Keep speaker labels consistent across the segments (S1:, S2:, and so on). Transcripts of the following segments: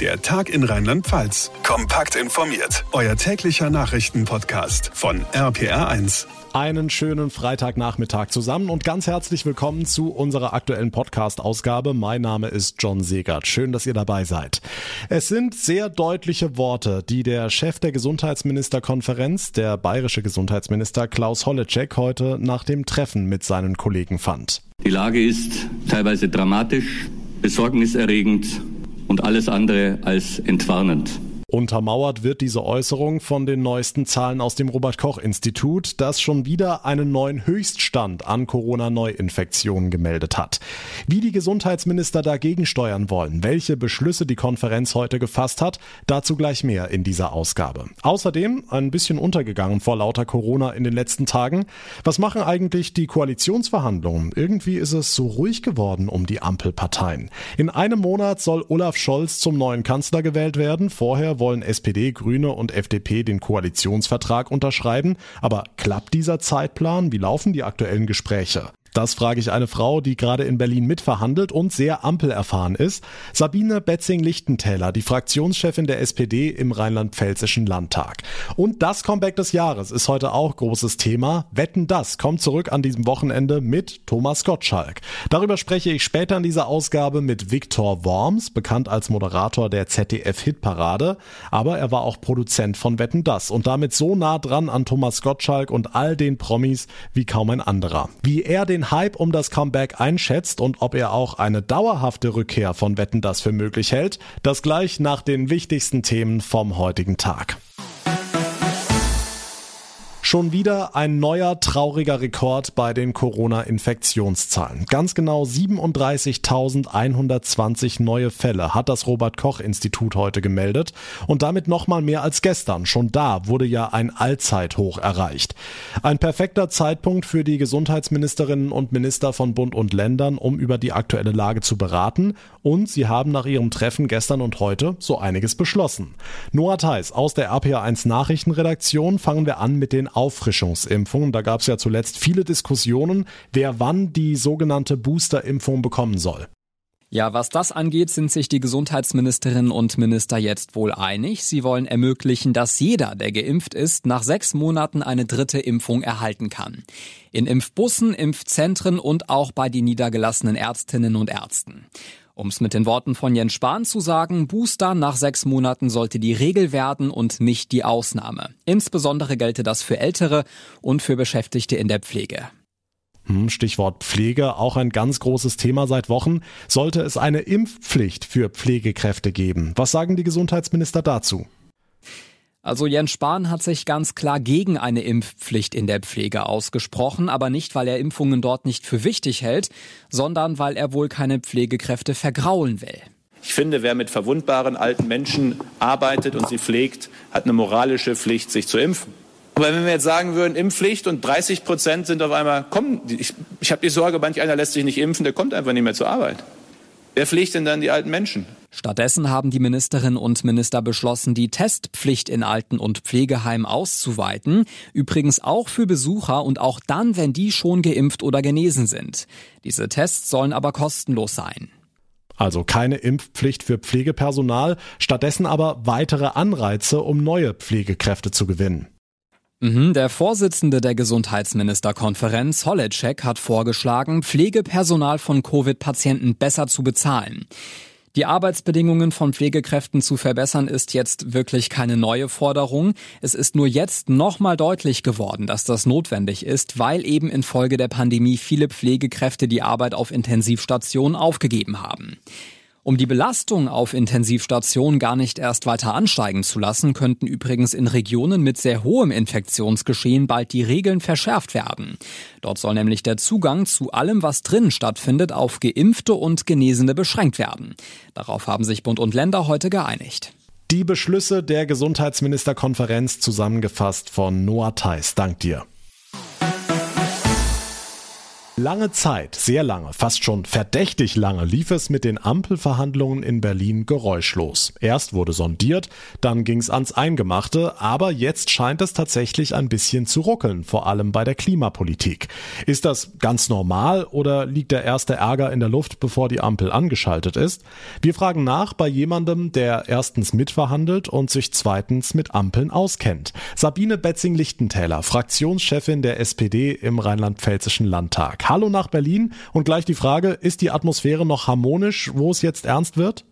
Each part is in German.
S1: Der Tag in Rheinland-Pfalz. Kompakt informiert. Euer täglicher Nachrichtenpodcast von RPR1.
S2: Einen schönen Freitagnachmittag zusammen und ganz herzlich willkommen zu unserer aktuellen Podcast-Ausgabe. Mein Name ist John Segert. Schön, dass ihr dabei seid. Es sind sehr deutliche Worte, die der Chef der Gesundheitsministerkonferenz, der bayerische Gesundheitsminister Klaus Holleczek, heute nach dem Treffen mit seinen Kollegen fand.
S3: Die Lage ist teilweise dramatisch, besorgniserregend und alles andere als entwarnend.
S2: Untermauert wird diese Äußerung von den neuesten Zahlen aus dem Robert Koch Institut, das schon wieder einen neuen Höchststand an Corona-Neuinfektionen gemeldet hat. Wie die Gesundheitsminister dagegen steuern wollen, welche Beschlüsse die Konferenz heute gefasst hat, dazu gleich mehr in dieser Ausgabe. Außerdem ein bisschen untergegangen vor lauter Corona in den letzten Tagen. Was machen eigentlich die Koalitionsverhandlungen? Irgendwie ist es so ruhig geworden um die Ampelparteien. In einem Monat soll Olaf Scholz zum neuen Kanzler gewählt werden. Vorher wollen SPD, Grüne und FDP den Koalitionsvertrag unterschreiben. Aber klappt dieser Zeitplan? Wie laufen die aktuellen Gespräche? Das frage ich eine Frau, die gerade in Berlin mitverhandelt und sehr ampelerfahren ist. Sabine Betzing-Lichtentäler, die Fraktionschefin der SPD im rheinland-pfälzischen Landtag. Und das Comeback des Jahres ist heute auch großes Thema. Wetten das kommt zurück an diesem Wochenende mit Thomas Gottschalk. Darüber spreche ich später in dieser Ausgabe mit Viktor Worms, bekannt als Moderator der ZDF-Hitparade. Aber er war auch Produzent von Wetten das und damit so nah dran an Thomas Gottschalk und all den Promis wie kaum ein anderer. Wie er den Hype um das Comeback einschätzt und ob er auch eine dauerhafte Rückkehr von Wetten das für möglich hält, das gleich nach den wichtigsten Themen vom heutigen Tag. Schon wieder ein neuer trauriger Rekord bei den Corona-Infektionszahlen. Ganz genau 37.120 neue Fälle hat das Robert Koch Institut heute gemeldet und damit nochmal mehr als gestern. Schon da wurde ja ein Allzeithoch erreicht. Ein perfekter Zeitpunkt für die Gesundheitsministerinnen und Minister von Bund und Ländern, um über die aktuelle Lage zu beraten und sie haben nach ihrem Treffen gestern und heute so einiges beschlossen. Noah Theis aus der RPA1 Nachrichtenredaktion fangen wir an mit den Auffrischungsimpfung. Da gab es ja zuletzt viele Diskussionen, wer wann die sogenannte Boosterimpfung bekommen soll.
S4: Ja, was das angeht, sind sich die Gesundheitsministerinnen und Minister jetzt wohl einig. Sie wollen ermöglichen, dass jeder, der geimpft ist, nach sechs Monaten eine dritte Impfung erhalten kann. In Impfbussen, Impfzentren und auch bei den niedergelassenen Ärztinnen und Ärzten. Um es mit den Worten von Jens Spahn zu sagen, Booster nach sechs Monaten sollte die Regel werden und nicht die Ausnahme. Insbesondere gelte das für Ältere und für Beschäftigte in der Pflege.
S2: Hm, Stichwort Pflege, auch ein ganz großes Thema seit Wochen. Sollte es eine Impfpflicht für Pflegekräfte geben? Was sagen die Gesundheitsminister dazu?
S4: Also Jens Spahn hat sich ganz klar gegen eine Impfpflicht in der Pflege ausgesprochen, aber nicht, weil er Impfungen dort nicht für wichtig hält, sondern weil er wohl keine Pflegekräfte vergraulen will.
S5: Ich finde, wer mit verwundbaren alten Menschen arbeitet und sie pflegt, hat eine moralische Pflicht, sich zu impfen. Aber wenn wir jetzt sagen würden, Impfpflicht und 30 Prozent sind auf einmal, kommen, ich, ich habe die Sorge, manch einer lässt sich nicht impfen, der kommt einfach nicht mehr zur Arbeit. Wer pflegt denn dann die alten Menschen?
S4: Stattdessen haben die Ministerinnen und Minister beschlossen, die Testpflicht in Alten- und Pflegeheimen auszuweiten. Übrigens auch für Besucher und auch dann, wenn die schon geimpft oder genesen sind. Diese Tests sollen aber kostenlos sein.
S2: Also keine Impfpflicht für Pflegepersonal, stattdessen aber weitere Anreize, um neue Pflegekräfte zu gewinnen.
S4: Mhm, der Vorsitzende der Gesundheitsministerkonferenz, Holleczek, hat vorgeschlagen, Pflegepersonal von Covid-Patienten besser zu bezahlen. Die Arbeitsbedingungen von Pflegekräften zu verbessern ist jetzt wirklich keine neue Forderung. Es ist nur jetzt nochmal deutlich geworden, dass das notwendig ist, weil eben infolge der Pandemie viele Pflegekräfte die Arbeit auf Intensivstationen aufgegeben haben. Um die Belastung auf Intensivstationen gar nicht erst weiter ansteigen zu lassen, könnten übrigens in Regionen mit sehr hohem Infektionsgeschehen bald die Regeln verschärft werden. Dort soll nämlich der Zugang zu allem, was drin stattfindet, auf Geimpfte und Genesene beschränkt werden. Darauf haben sich Bund und Länder heute geeinigt.
S2: Die Beschlüsse der Gesundheitsministerkonferenz zusammengefasst von Noah Theis. Dank dir. Lange Zeit, sehr lange, fast schon verdächtig lange, lief es mit den Ampelverhandlungen in Berlin geräuschlos. Erst wurde sondiert, dann ging es ans Eingemachte, aber jetzt scheint es tatsächlich ein bisschen zu ruckeln, vor allem bei der Klimapolitik. Ist das ganz normal oder liegt der erste Ärger in der Luft, bevor die Ampel angeschaltet ist? Wir fragen nach bei jemandem, der erstens mitverhandelt und sich zweitens mit Ampeln auskennt. Sabine Betzing-Lichtentäler, Fraktionschefin der SPD im Rheinland-Pfälzischen Landtag. Hallo nach Berlin und gleich die Frage, ist die Atmosphäre noch harmonisch, wo es jetzt ernst wird?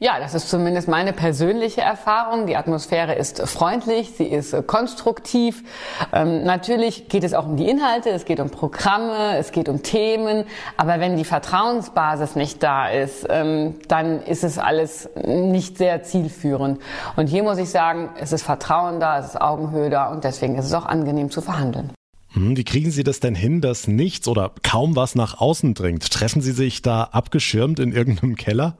S6: Ja, das ist zumindest meine persönliche Erfahrung. Die Atmosphäre ist freundlich, sie ist konstruktiv. Ähm, natürlich geht es auch um die Inhalte, es geht um Programme, es geht um Themen. Aber wenn die Vertrauensbasis nicht da ist, ähm, dann ist es alles nicht sehr zielführend. Und hier muss ich sagen, es ist Vertrauen da, es ist Augenhöhe da und deswegen ist es auch angenehm zu verhandeln.
S2: Hm, wie kriegen Sie das denn hin, dass nichts oder kaum was nach außen dringt? Treffen Sie sich da abgeschirmt in irgendeinem Keller?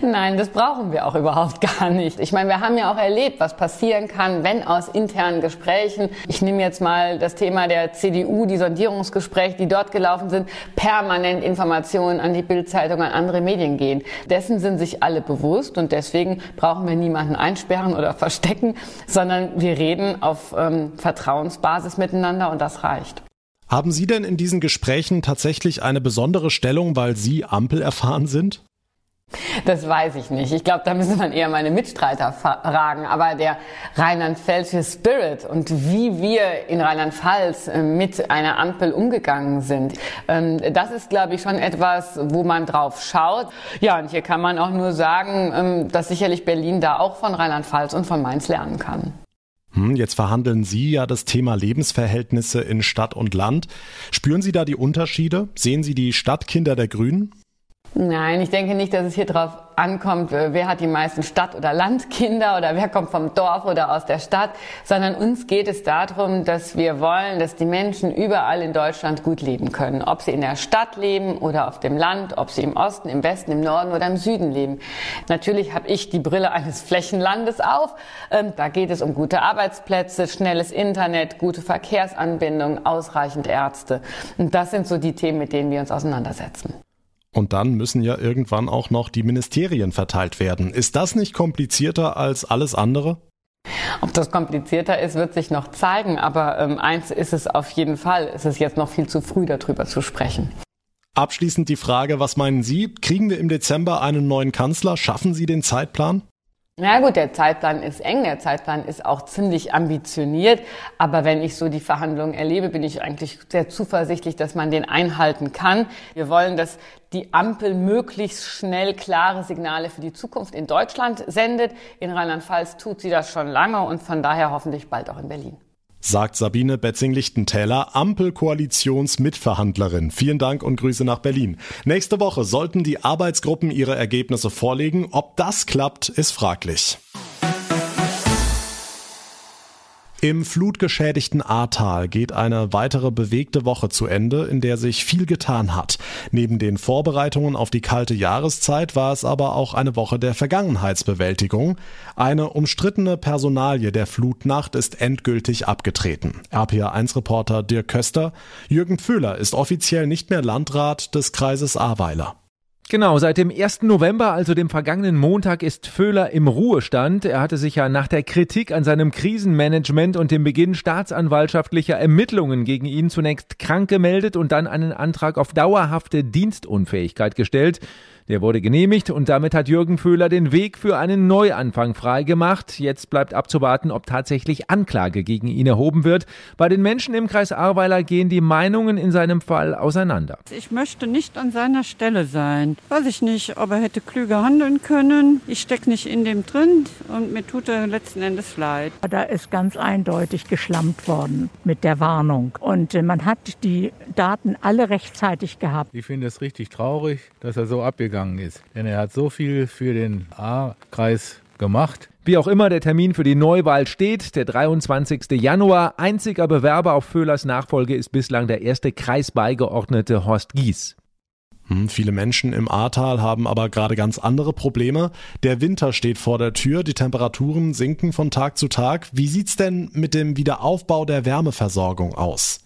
S6: Nein, das brauchen wir auch überhaupt gar nicht. Ich meine, wir haben ja auch erlebt, was passieren kann, wenn aus internen Gesprächen, ich nehme jetzt mal das Thema der CDU, die Sondierungsgespräche, die dort gelaufen sind, permanent Informationen an die Bildzeitung, an andere Medien gehen. Dessen sind sich alle bewusst und deswegen brauchen wir niemanden einsperren oder verstecken, sondern wir reden auf ähm, Vertrauensbasis miteinander und das reicht.
S2: Haben Sie denn in diesen Gesprächen tatsächlich eine besondere Stellung, weil Sie Ampel erfahren sind?
S6: Das weiß ich nicht. Ich glaube, da müssen man eher meine Mitstreiter fragen. Aber der rheinland-pfälzische Spirit und wie wir in Rheinland-Pfalz äh, mit einer Ampel umgegangen sind, ähm, das ist, glaube ich, schon etwas, wo man drauf schaut. Ja, und hier kann man auch nur sagen, ähm, dass sicherlich Berlin da auch von Rheinland-Pfalz und von Mainz lernen kann.
S2: Hm, jetzt verhandeln Sie ja das Thema Lebensverhältnisse in Stadt und Land. Spüren Sie da die Unterschiede? Sehen Sie die Stadtkinder der Grünen?
S6: Nein, ich denke nicht, dass es hier drauf ankommt, äh, wer hat die meisten Stadt- oder Landkinder oder wer kommt vom Dorf oder aus der Stadt, sondern uns geht es darum, dass wir wollen, dass die Menschen überall in Deutschland gut leben können. Ob sie in der Stadt leben oder auf dem Land, ob sie im Osten, im Westen, im Norden oder im Süden leben. Natürlich habe ich die Brille eines Flächenlandes auf. Ähm, da geht es um gute Arbeitsplätze, schnelles Internet, gute Verkehrsanbindung, ausreichend Ärzte. Und das sind so die Themen, mit denen wir uns auseinandersetzen.
S2: Und dann müssen ja irgendwann auch noch die Ministerien verteilt werden. Ist das nicht komplizierter als alles andere?
S6: Ob das komplizierter ist, wird sich noch zeigen. Aber ähm, eins ist es auf jeden Fall. Es ist jetzt noch viel zu früh, darüber zu sprechen.
S2: Abschließend die Frage, was meinen Sie? Kriegen wir im Dezember einen neuen Kanzler? Schaffen Sie den Zeitplan?
S6: Na gut, der Zeitplan ist eng, der Zeitplan ist auch ziemlich ambitioniert, aber wenn ich so die Verhandlungen erlebe, bin ich eigentlich sehr zuversichtlich, dass man den einhalten kann. Wir wollen, dass die Ampel möglichst schnell klare Signale für die Zukunft in Deutschland sendet. In Rheinland-Pfalz tut sie das schon lange und von daher hoffentlich bald auch in Berlin
S2: sagt Sabine Betzing-Lichtentäler, Ampelkoalitionsmitverhandlerin. Vielen Dank und Grüße nach Berlin. Nächste Woche sollten die Arbeitsgruppen ihre Ergebnisse vorlegen. Ob das klappt, ist fraglich. Im flutgeschädigten Ahrtal geht eine weitere bewegte Woche zu Ende, in der sich viel getan hat. Neben den Vorbereitungen auf die kalte Jahreszeit war es aber auch eine Woche der Vergangenheitsbewältigung. Eine umstrittene Personalie der Flutnacht ist endgültig abgetreten. RPA1-Reporter Dirk Köster. Jürgen Pföhler ist offiziell nicht mehr Landrat des Kreises Ahrweiler.
S7: Genau, seit dem 1. November, also dem vergangenen Montag, ist Föhler im Ruhestand. Er hatte sich ja nach der Kritik an seinem Krisenmanagement und dem Beginn staatsanwaltschaftlicher Ermittlungen gegen ihn zunächst krank gemeldet und dann einen Antrag auf dauerhafte Dienstunfähigkeit gestellt. Der wurde genehmigt und damit hat Jürgen Föhler den Weg für einen Neuanfang freigemacht. Jetzt bleibt abzuwarten, ob tatsächlich Anklage gegen ihn erhoben wird. Bei den Menschen im Kreis Ahrweiler gehen die Meinungen in seinem Fall auseinander.
S8: Ich möchte nicht an seiner Stelle sein. Weiß ich nicht, ob er hätte klüger handeln können. Ich stecke nicht in dem drin und mir tut er letzten Endes leid.
S9: Da ist ganz eindeutig geschlampt worden mit der Warnung. Und äh, man hat die Daten alle rechtzeitig gehabt.
S10: Ich finde es richtig traurig, dass er so abgegangen gegangen ist. Denn er hat so viel für den A-Kreis gemacht.
S7: Wie auch immer der Termin für die Neuwahl steht, der 23. Januar. Einziger Bewerber auf Föhlers Nachfolge ist bislang der erste Kreisbeigeordnete Horst Gies.
S2: Hm, viele Menschen im Ahrtal haben aber gerade ganz andere Probleme. Der Winter steht vor der Tür, die Temperaturen sinken von Tag zu Tag. Wie sieht's denn mit dem Wiederaufbau der Wärmeversorgung aus?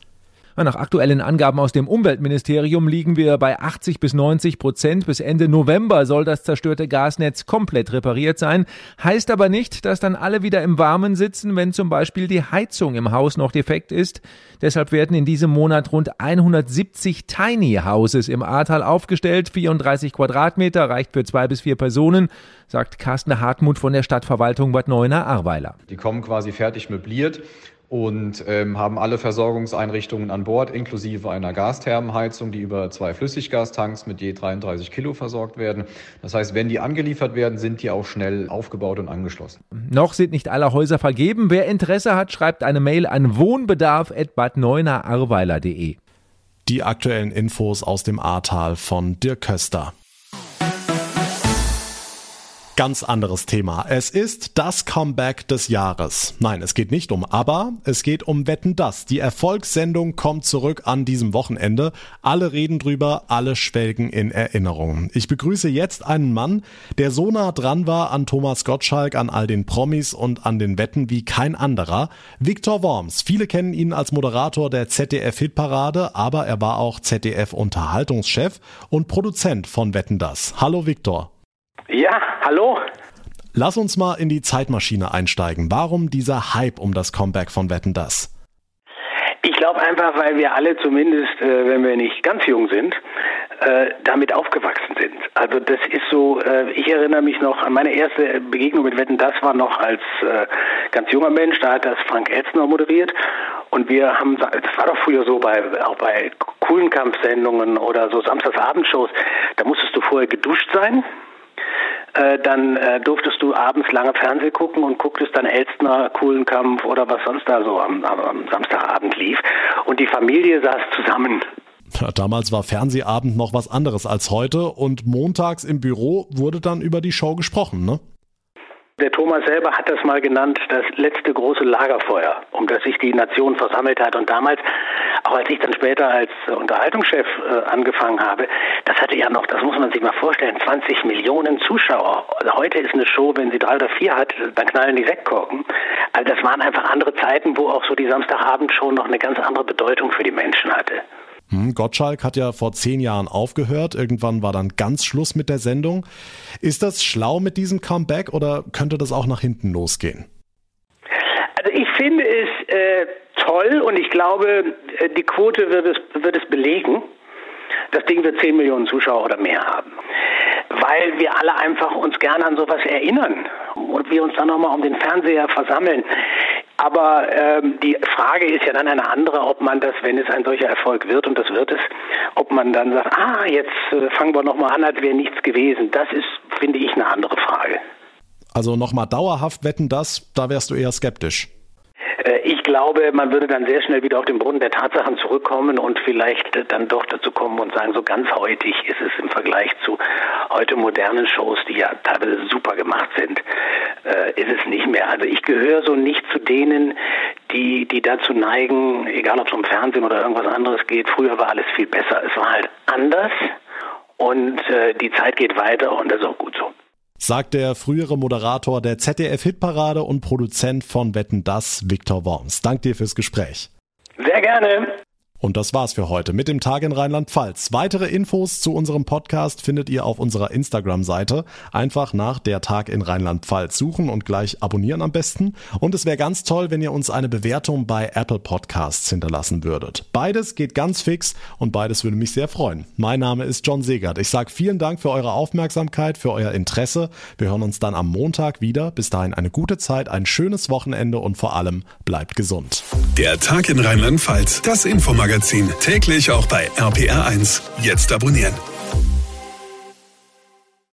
S7: Nach aktuellen Angaben aus dem Umweltministerium liegen wir bei 80 bis 90 Prozent. Bis Ende November soll das zerstörte Gasnetz komplett repariert sein. Heißt aber nicht, dass dann alle wieder im Warmen sitzen, wenn zum Beispiel die Heizung im Haus noch defekt ist. Deshalb werden in diesem Monat rund 170 Tiny Houses im Ahrtal aufgestellt. 34 Quadratmeter reicht für zwei bis vier Personen, sagt Carsten Hartmut von der Stadtverwaltung Bad Neuenahr-Ahrweiler.
S11: Die kommen quasi fertig möbliert und ähm, haben alle Versorgungseinrichtungen an Bord, inklusive einer Gasthermenheizung, die über zwei Flüssiggastanks mit je 33 Kilo versorgt werden. Das heißt, wenn die angeliefert werden, sind die auch schnell aufgebaut und angeschlossen.
S7: Noch sind nicht alle Häuser vergeben. Wer Interesse hat, schreibt eine Mail an wohnbedarf.badneunerarweiler.de.
S2: Die aktuellen Infos aus dem Ahrtal von Dirk Köster. Ganz anderes Thema. Es ist das Comeback des Jahres. Nein, es geht nicht um Aber, es geht um Wetten das. Die Erfolgssendung kommt zurück an diesem Wochenende. Alle reden drüber, alle schwelgen in Erinnerung. Ich begrüße jetzt einen Mann, der so nah dran war an Thomas Gottschalk, an all den Promis und an den Wetten wie kein anderer. Viktor Worms. Viele kennen ihn als Moderator der ZDF-Hitparade, aber er war auch ZDF-Unterhaltungschef und Produzent von Wetten das. Hallo Viktor.
S12: Hallo.
S2: Lass uns mal in die Zeitmaschine einsteigen. Warum dieser Hype um das Comeback von Wetten das?
S12: Ich glaube einfach, weil wir alle zumindest, äh, wenn wir nicht ganz jung sind, äh, damit aufgewachsen sind. Also das ist so, äh, ich erinnere mich noch an meine erste Begegnung mit Wetten, das war noch als äh, ganz junger Mensch, da hat das Frank Elzner moderiert und wir haben, das war doch früher so bei, auch bei coolen Kampfsendungen oder so Samstagsabendshows, da musstest du vorher geduscht sein äh, dann äh, durftest du abends lange Fernsehen gucken und gucktest dann Elstner, Kuhlenkampf oder was sonst da so am, am, am Samstagabend lief. Und die Familie saß zusammen.
S2: Damals war Fernsehabend noch was anderes als heute und montags im Büro wurde dann über die Show gesprochen, ne?
S12: Der Thomas selber hat das mal genannt, das letzte große Lagerfeuer, um das sich die Nation versammelt hat. Und damals, auch als ich dann später als Unterhaltungschef äh, angefangen habe, das hatte ja noch, das muss man sich mal vorstellen, 20 Millionen Zuschauer. Heute ist eine Show, wenn sie drei oder vier hat, dann knallen die Sektkorken. Also das waren einfach andere Zeiten, wo auch so die Samstagabendshow noch eine ganz andere Bedeutung für die Menschen hatte.
S2: Hm, Gottschalk hat ja vor zehn Jahren aufgehört. Irgendwann war dann ganz Schluss mit der Sendung. Ist das schlau mit diesem Comeback oder könnte das auch nach hinten losgehen?
S12: Also ich finde es äh, toll und ich glaube, äh, die Quote wird es, wird es belegen. Das Ding wird 10 Millionen Zuschauer oder mehr haben. Weil wir alle einfach uns gerne an sowas erinnern und wir uns dann nochmal um den Fernseher versammeln. Aber ähm, die Frage ist ja dann eine andere, ob man das, wenn es ein solcher Erfolg wird, und das wird es, ob man dann sagt, ah, jetzt äh, fangen wir nochmal an, als wäre nichts gewesen. Das ist, finde ich, eine andere Frage.
S2: Also nochmal dauerhaft wetten das, da wärst du eher skeptisch.
S12: Äh, ich glaube, man würde dann sehr schnell wieder auf den Boden der Tatsachen zurückkommen und vielleicht äh, dann doch dazu kommen und sagen, so ganz heutig ist es im Vergleich zu heute modernen Shows, die ja teilweise super gemacht sind, äh, ist es nicht mehr. Also ich gehöre so nicht zu denen, die, die dazu neigen, egal ob es um Fernsehen oder irgendwas anderes geht, früher war alles viel besser. Es war halt anders und äh, die Zeit geht weiter und das ist auch gut so
S2: sagt der frühere Moderator der ZDF-Hitparade und Produzent von Wetten Das, Viktor Worms. Dank dir fürs Gespräch.
S12: Sehr gerne.
S2: Und das war's für heute mit dem Tag in Rheinland-Pfalz. Weitere Infos zu unserem Podcast findet ihr auf unserer Instagram-Seite. Einfach nach der Tag in Rheinland-Pfalz suchen und gleich abonnieren am besten. Und es wäre ganz toll, wenn ihr uns eine Bewertung bei Apple Podcasts hinterlassen würdet. Beides geht ganz fix und beides würde mich sehr freuen. Mein Name ist John Segert. Ich sage vielen Dank für eure Aufmerksamkeit, für euer Interesse. Wir hören uns dann am Montag wieder. Bis dahin eine gute Zeit, ein schönes Wochenende und vor allem bleibt gesund.
S1: Der Tag in Rheinland-Pfalz. Das Informat Magazin täglich auch bei RPR1. Jetzt abonnieren.